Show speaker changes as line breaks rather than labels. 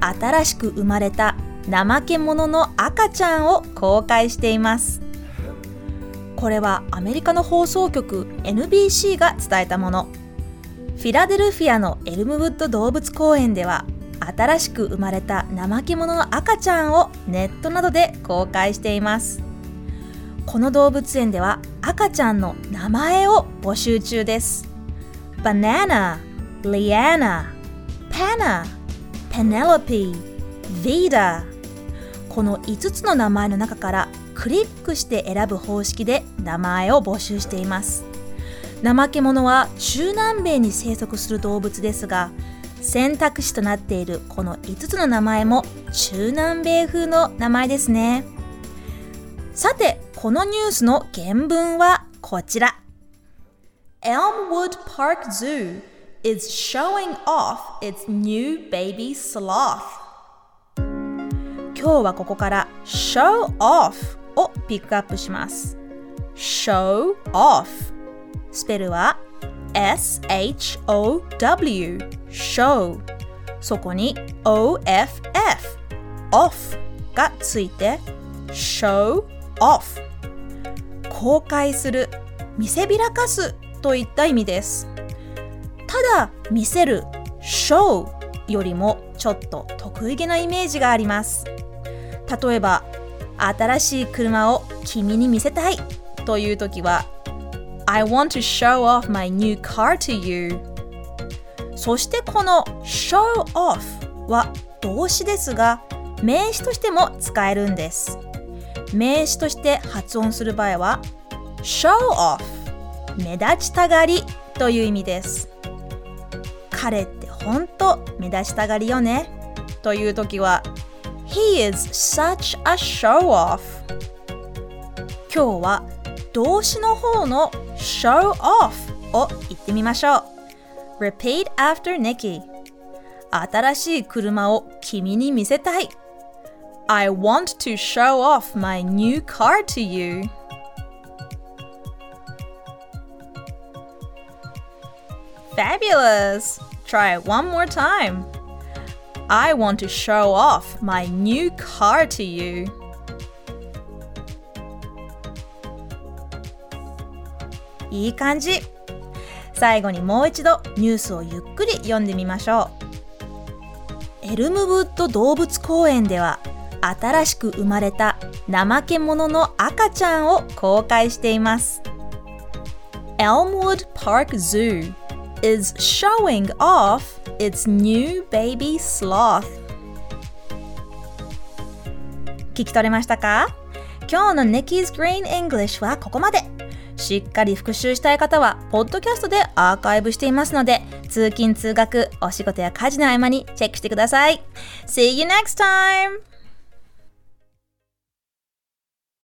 新しく生まれた怠け者の赤ちゃんを公開しています。これはアメリカの放送局 NBC が伝えたもの。フィラデルフィアのエルムウッド動物公園では新しく生まれた怠け者の赤ちゃんをネットなどで公開していますこの動物園では赤ちゃんの名前を募集中ですバナナ、リアナ、パナ、ペネロピー、ヴィーダこの5つの名前の中からクリックして選ぶ方式で名前を募集しています。怠け者は中南米に生息する動物ですが選択肢となっているこの5つの名前も中南米風の名前ですね。さてこのニュースの原文はこちら。Elmwood Park Zoo is showing off its new baby sloth 今日はここから show off をピックアップします show off スペルは S-H-O-W show そこに O-F-F off がついて show off 公開する見せびらかすといった意味ですただ見せる show よりもちょっと得意げなイメージがあります。例えば新しい車を君に見せたいという時は I want to show off my new car to you そしてこの show off は動詞ですが名詞としても使えるんです。名詞として発音する場合は show off 目立ちたがりという意味です。彼ってほんと目立ちたがりよねという時は He is such a show off 今日は動詞の方の show off を言ってみましょう Repeat after Nikki 新しい車を君に見せたい I want to show off my new car to you Fabulous! Try it one more time. I want to show off my new car to you. いい感じ最後にもう一度ニュースをゆっくり読んでみましょうエルムウッド動物公園では新しく生まれた怠け者の赤ちゃんを公開しています Elmwood Park Zoo is showing off its new baby sloth 聞き取れましたか？今日の Nikki's Green English はここまでしっかり復習したい方は、ポッドキャストでアーカイブしていますので、通勤・通学、お仕事や家事の合間にチェックしてください。See you next time!